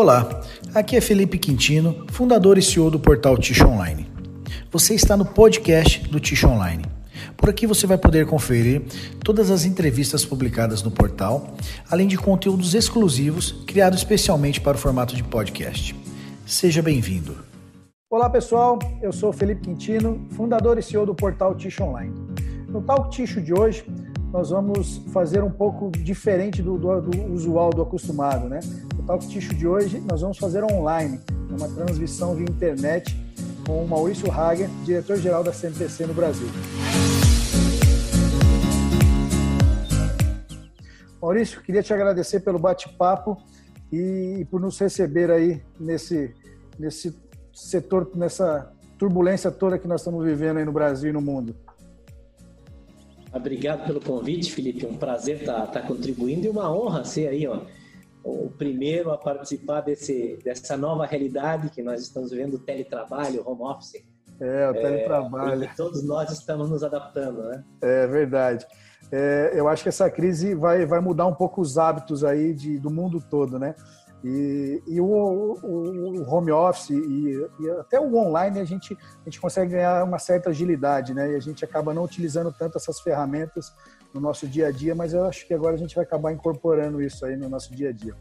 Olá, aqui é Felipe Quintino, fundador e CEO do portal Ticho Online. Você está no podcast do Ticho Online. Por aqui você vai poder conferir todas as entrevistas publicadas no portal, além de conteúdos exclusivos criados especialmente para o formato de podcast. Seja bem-vindo. Olá pessoal, eu sou Felipe Quintino, fundador e CEO do portal Ticho Online. No Talk Ticho de hoje, nós vamos fazer um pouco diferente do, do, do usual, do acostumado, né? Talk Ticho de hoje nós vamos fazer online, uma transmissão via internet com o Maurício Hager, diretor-geral da CNPC no Brasil. Maurício, queria te agradecer pelo bate-papo e por nos receber aí nesse, nesse setor, nessa turbulência toda que nós estamos vivendo aí no Brasil e no mundo. Obrigado pelo convite, Felipe. Um prazer estar tá, tá contribuindo e uma honra ser aí, ó, o primeiro a participar desse, dessa nova realidade que nós estamos vivendo, o teletrabalho, home office. É, o teletrabalho. É, todos nós estamos nos adaptando, né? É verdade. É, eu acho que essa crise vai, vai mudar um pouco os hábitos aí de, do mundo todo, né? E, e o, o, o, home office e, e, até o online a gente, a gente consegue ganhar uma certa agilidade, né? E a gente acaba não utilizando tanto essas ferramentas no nosso dia a dia, mas eu acho que agora a gente vai acabar incorporando isso aí no nosso dia a dia.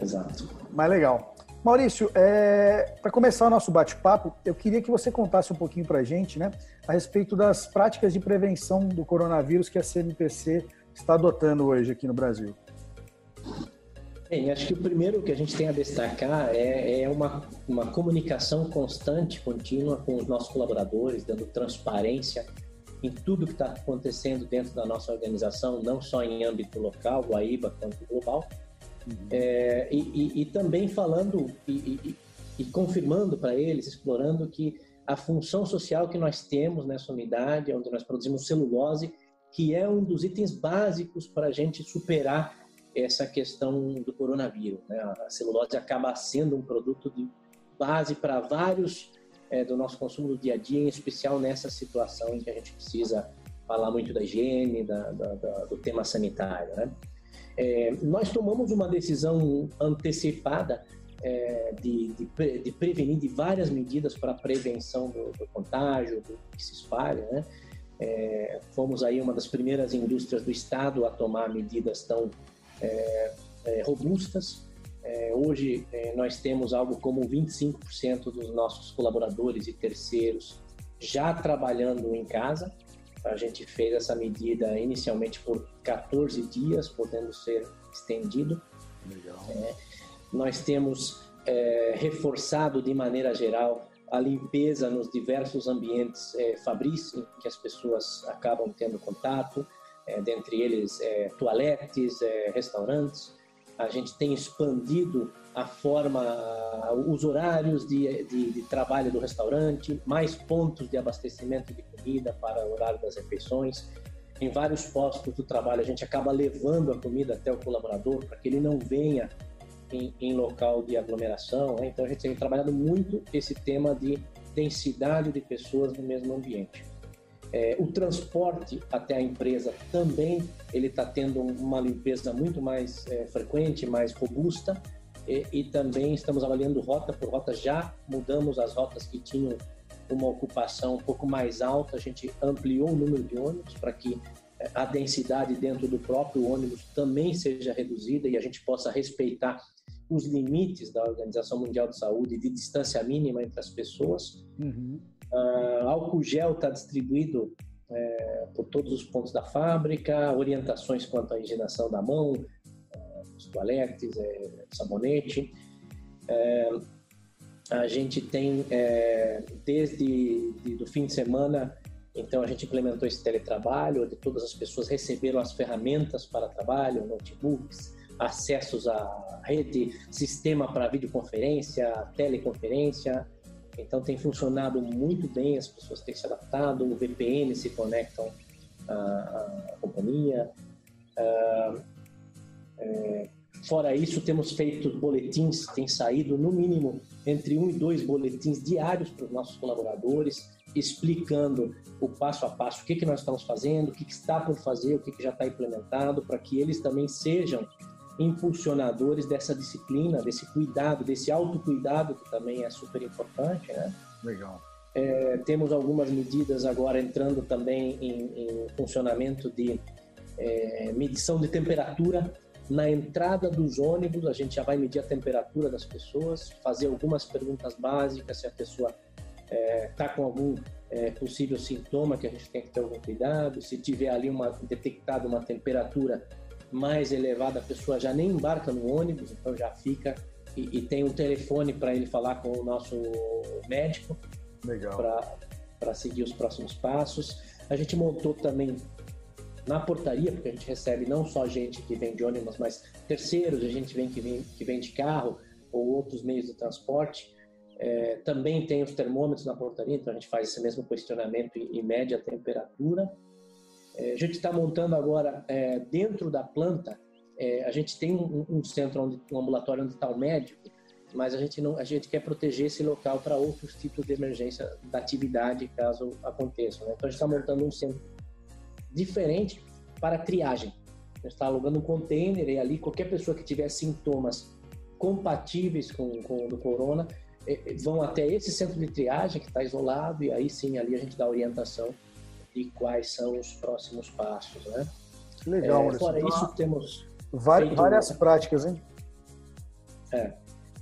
Exato. Mas legal. Maurício, é, para começar o nosso bate-papo, eu queria que você contasse um pouquinho para a gente, né, a respeito das práticas de prevenção do coronavírus que a CNPC está adotando hoje aqui no Brasil. Bem, acho que o primeiro que a gente tem a destacar é, é uma, uma comunicação constante, contínua com os nossos colaboradores, dando transparência em tudo que está acontecendo dentro da nossa organização, não só em âmbito local, Guaíba, quanto global. Uhum. É, e, e, e, também falando e, e confirmando para eles, explorando que a função social que nós temos nessa unidade, onde nós produzimos celulose, que é um dos itens básicos para a gente superar essa questão do coronavírus. Né? A celulose acaba sendo um produto de base para vários é, do nosso consumo do dia a dia, em especial nessa situação em que a gente precisa falar muito da higiene, da, da, da, do tema sanitário. Né? É, nós tomamos uma decisão antecipada é, de, de, de, prevenir de várias medidas para a prevenção do, do, contágio, do que se espalha. Né? É, fomos aí uma das primeiras indústrias do estado a tomar medidas tão é, é, robustas. É, hoje é, nós temos algo como 25% dos nossos colaboradores e terceiros já trabalhando em casa. A gente fez essa medida inicialmente por 14 dias, podendo ser estendido. É, nós temos é, reforçado de maneira geral a limpeza nos diversos ambientes é, fabris em que as pessoas acabam tendo contato é, dentre eles é, toaletes, restaurantes. A gente tem expandido a forma, os horários de, de, de, trabalho do restaurante, mais pontos de abastecimento de comida para o horário das refeições. Em vários postos do trabalho, a gente acaba levando a comida até o colaborador para que ele não venha em, em local de aglomeração. Né? Então, a gente tem trabalhado muito esse tema de densidade de pessoas no mesmo ambiente. É, o transporte até a empresa também ele está tendo uma limpeza muito mais é, frequente, mais robusta e, e, também estamos avaliando rota por rota. Já mudamos as rotas que tinham uma ocupação um pouco mais alta. A gente ampliou o número de ônibus para que é, a densidade dentro do próprio ônibus também seja reduzida e a gente possa respeitar os limites da Organização Mundial de Saúde de distância mínima entre as pessoas. Uhum. Uh, álcool gel está distribuído é, por todos os pontos da fábrica, orientações quanto à higienização da mão, uh, os toaletes, é, sabonete. É, a gente tem, é, desde de, do fim de semana, então a gente implementou esse teletrabalho, onde todas as pessoas receberam as ferramentas para trabalho, notebooks, acessos à rede, sistema para videoconferência, teleconferência, então tem funcionado muito bem, as pessoas têm se adaptado, o VPN se conectam à, à companhia. Ah, é, fora isso, temos feito boletins, tem saído no mínimo entre um e dois boletins diários para os nossos colaboradores, explicando o passo a passo, o que, que nós estamos fazendo, o que, que está por fazer, o que, que já está implementado, para que eles também sejam impulsionadores dessa disciplina, desse cuidado, desse autocuidado, que também é super importante, né? Legal. É, temos algumas medidas agora entrando também em, em funcionamento de é, medição de temperatura na entrada dos ônibus. A gente já vai medir a temperatura das pessoas, fazer algumas perguntas básicas se a pessoa está é, tá com algum é, possível sintoma que a gente tem que ter algum cuidado. Se tiver ali uma detectada uma temperatura mais elevada, a pessoa já nem embarca no ônibus, então já fica e, e tem um telefone para ele falar com o nosso médico para seguir os próximos passos. A gente montou também na portaria, porque a gente recebe não só gente que vem de ônibus, mas terceiros, a gente vem que vem, que vem de carro ou outros meios de transporte. É, também tem os termômetros na portaria, então a gente faz esse mesmo questionamento e, e mede a temperatura. É, a gente está montando agora, é, dentro da planta, é, a gente tem um, um, centro, onde, um ambulatório onde está o médico, mas a gente, não, a gente quer proteger esse local para outros tipos de emergência da atividade, caso aconteça. Né? Então a gente está montando um centro diferente para triagem. A gente está alugando um container e ali qualquer pessoa que tiver sintomas compatíveis com, com o do corona vão até esse centro de triagem que está isolado e aí sim ali a gente dá orientação de quais são os próximos passos, né? Legal, é, Fora isso, temos várias, várias práticas, hein? É,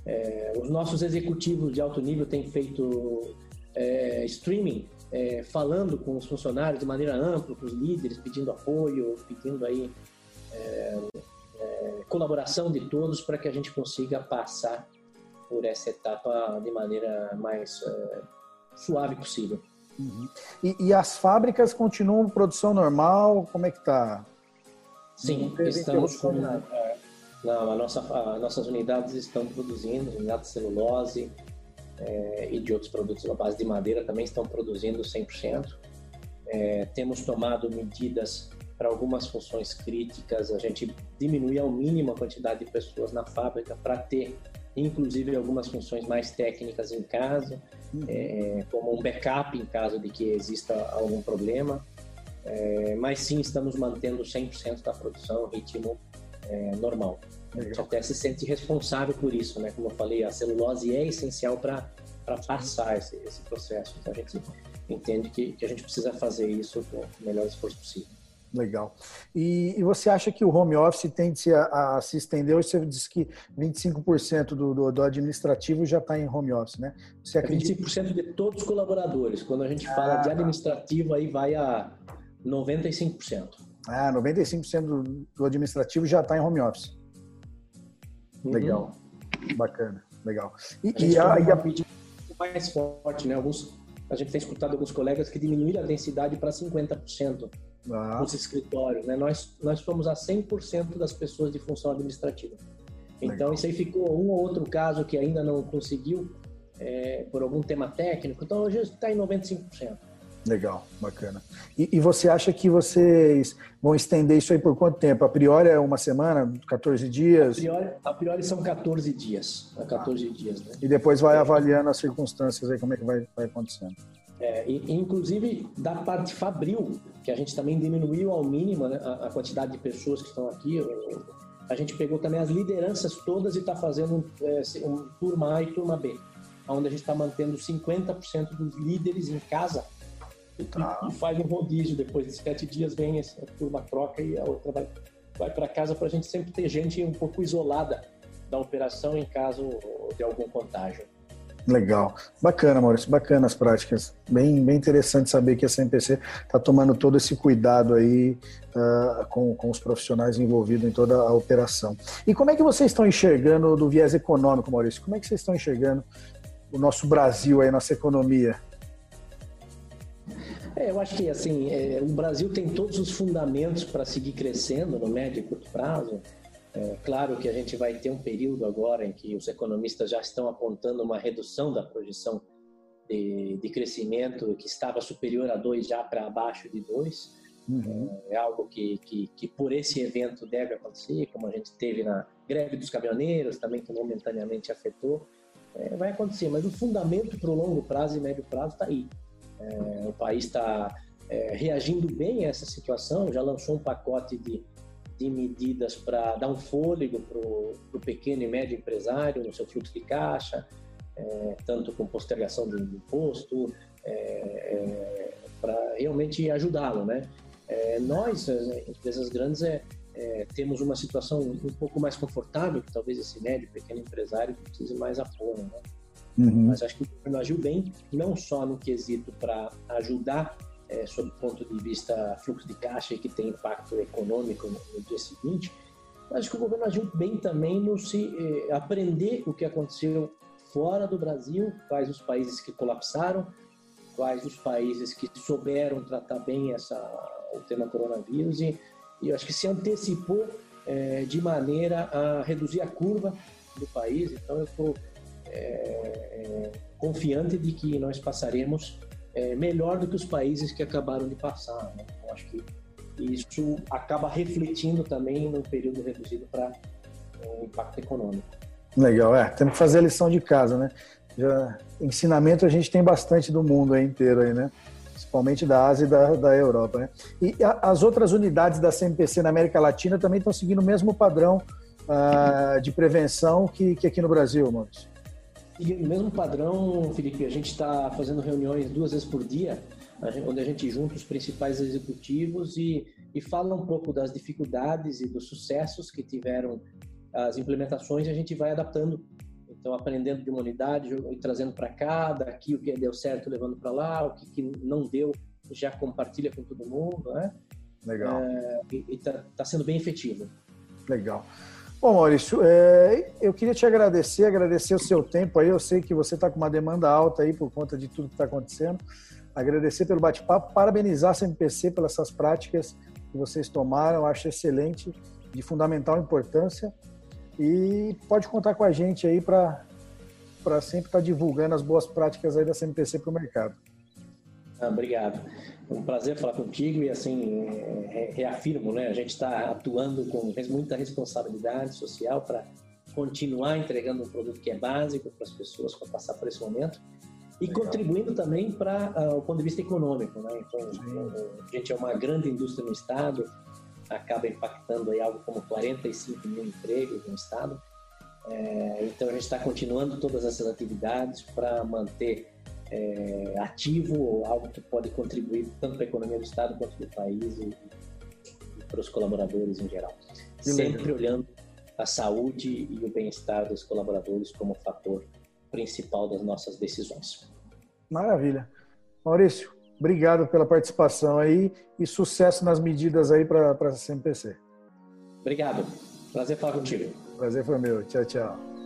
é, os nossos executivos de alto nível têm feito é, streaming, é, falando com os funcionários de maneira ampla, com os líderes, pedindo apoio, pedindo aí é, é, colaboração de todos para que a gente consiga passar por essa etapa de maneira mais suave possível. Uhum. E, e, as fábricas continuam produção normal? Como é que está? Sim, estamos com, é, não, a nossa, a, nossas unidades estão produzindo, unidades de celulose é, e de outros produtos à base de madeira também estão produzindo 100%. É, temos tomado medidas para algumas funções críticas, a gente diminui ao mínimo a quantidade de pessoas na fábrica para ter inclusive algumas funções mais técnicas em casa, uhum. é, como um backup em caso de que exista algum problema. É, mas sim, estamos mantendo 100% da produção, ritmo é, normal. A gente até se sente responsável por isso, né? Como eu falei, a celulose é essencial para passar esse, esse processo. Então a gente entende que, que a gente precisa fazer isso com o melhor esforço possível. Legal. E, e, você acha que o home office tende a, a se estender? Hoje você disse que 25% do, do, do, administrativo já está em home office, né? Você é acredita... 25% de todos os colaboradores. Quando a gente ah, fala de administrativo, aí vai a 95%. Ah, 95% do, do administrativo já está em home office. Uhum. Legal. Bacana. Legal. E a, e a, e a... mais forte, né? Alguns, a gente tem escutado alguns colegas que diminuíram a densidade para 50% ah. nos escritórios. Né? Nós, nós fomos a 100% das pessoas de função administrativa. Então, Legal. isso aí ficou um ou outro caso que ainda não conseguiu é, por algum tema técnico. Então, hoje está em 95%. Legal, bacana. E, e, você acha que vocês vão estender isso aí por quanto tempo? A priori é uma semana, 14 dias? A priori, a priori são 14 dias. 14 ah. dias né? E depois vai avaliando as circunstâncias aí, como é que vai, vai acontecendo. É, e, inclusive, da parte fabril, que a gente também diminuiu ao mínimo né, a, a, quantidade de pessoas que estão aqui, a gente pegou também as lideranças todas e está fazendo um, é, um turma A e turma B, onde a gente está mantendo 50% dos líderes em casa e, ah. e, faz um rodízio. Depois de sete dias vem a turma troca e a outra vai, vai para casa para a gente sempre ter gente um pouco isolada da operação em caso de algum contágio. Legal. Bacana, Maurício. Bacana as práticas. Bem, bem interessante saber que a CMPC está tomando todo esse cuidado aí uh, com, com os profissionais envolvidos em toda a operação. E como é que vocês estão enxergando do viés econômico, Maurício? Como é que vocês estão enxergando o nosso Brasil aí, nossa economia? É, eu acho que assim, é, o Brasil tem todos os fundamentos para seguir crescendo no médio e curto prazo. É, claro que a gente vai ter um período agora em que os economistas já estão apontando uma redução da projeção de, de crescimento que estava superior a 2 já para abaixo de 2. Uhum. É, é algo que, que, que, por esse evento deve acontecer, como a gente teve na greve dos caminhoneiros, também que momentaneamente afetou. É, vai acontecer, mas o fundamento para o longo prazo e médio prazo está aí. É, o país está é, reagindo bem a essa situação, já lançou um pacote de de medidas para dar um fôlego para o pequeno e médio empresário no seu fluxo de caixa, é, tanto com postergação do imposto, é, é, para realmente ajudá-lo, né? É, nós, empresas grandes, é, é, temos uma situação um pouco mais confortável, que talvez esse médio, pequeno empresário precise mais apoio, né? Uhum. Mas acho que o governo agiu bem, não só no quesito para ajudar é, sob o ponto de vista fluxo de caixa e que tem impacto econômico no, no dia seguinte, mas que o governo agiu bem também no se eh, aprender o que aconteceu fora do Brasil, quais os países que colapsaram, quais os países que souberam tratar bem essa, o tema coronavírus e, e eu acho que se antecipou é, de maneira a reduzir a curva do país. Então eu estou é, confiante de que nós passaremos é, melhor do que os países que acabaram de passar. Né? Eu acho que isso acaba refletindo também num período reduzido para o impacto econômico. Legal, é. Temos que fazer a lição de casa, né? Já, ensinamento a gente tem bastante do mundo aí inteiro aí, né? Principalmente da Ásia e da, da Europa, né? E a, as outras unidades da CMPC na América Latina também estão seguindo o mesmo padrão uh, de prevenção que, que aqui no Brasil, Maurício? E o mesmo padrão, Felipe, a gente está fazendo reuniões duas vezes por dia, onde a gente junta os principais executivos e, e fala um pouco das dificuldades e dos sucessos que tiveram as implementações e a gente vai adaptando. Então, aprendendo de uma unidade e trazendo para cá, daqui o que deu certo levando para lá, o que, que, não deu já compartilha com todo mundo, né? Legal. É, e está tá sendo bem efetivo. Legal. Bom, Maurício, é, eu queria te agradecer, agradecer o seu tempo aí. Eu sei que você está com uma demanda alta aí por conta de tudo que está acontecendo. Agradecer pelo bate-papo, parabenizar a CMPC pelas essas práticas que vocês tomaram. Eu acho excelente, de fundamental importância. E pode contar com a gente aí para sempre estar tá divulgando as boas práticas aí da CMPC para o mercado. Ah, obrigado. É um prazer falar contigo e assim reafirmo, né? A gente está atuando com muita responsabilidade social para continuar entregando um produto que é básico para as pessoas para passar por esse momento e Legal. contribuindo também para uh, o ponto de vista econômico, né? Então, Sim. a gente é uma grande indústria no estado, acaba impactando aí algo como 45 mil empregos no estado. É, então a gente está continuando todas essas atividades para manter é, ativo algo que pode contribuir tanto para a economia do estado quanto do país e, e para os colaboradores em geral. Que Sempre legal. olhando a saúde e o bem-estar dos colaboradores como fator principal das nossas decisões. Maravilha. Maurício, Obrigado pela participação aí e sucesso nas medidas aí para a CMPC. Obrigado. Prazer falar contigo. Prazer foi meu. Tchau, tchau.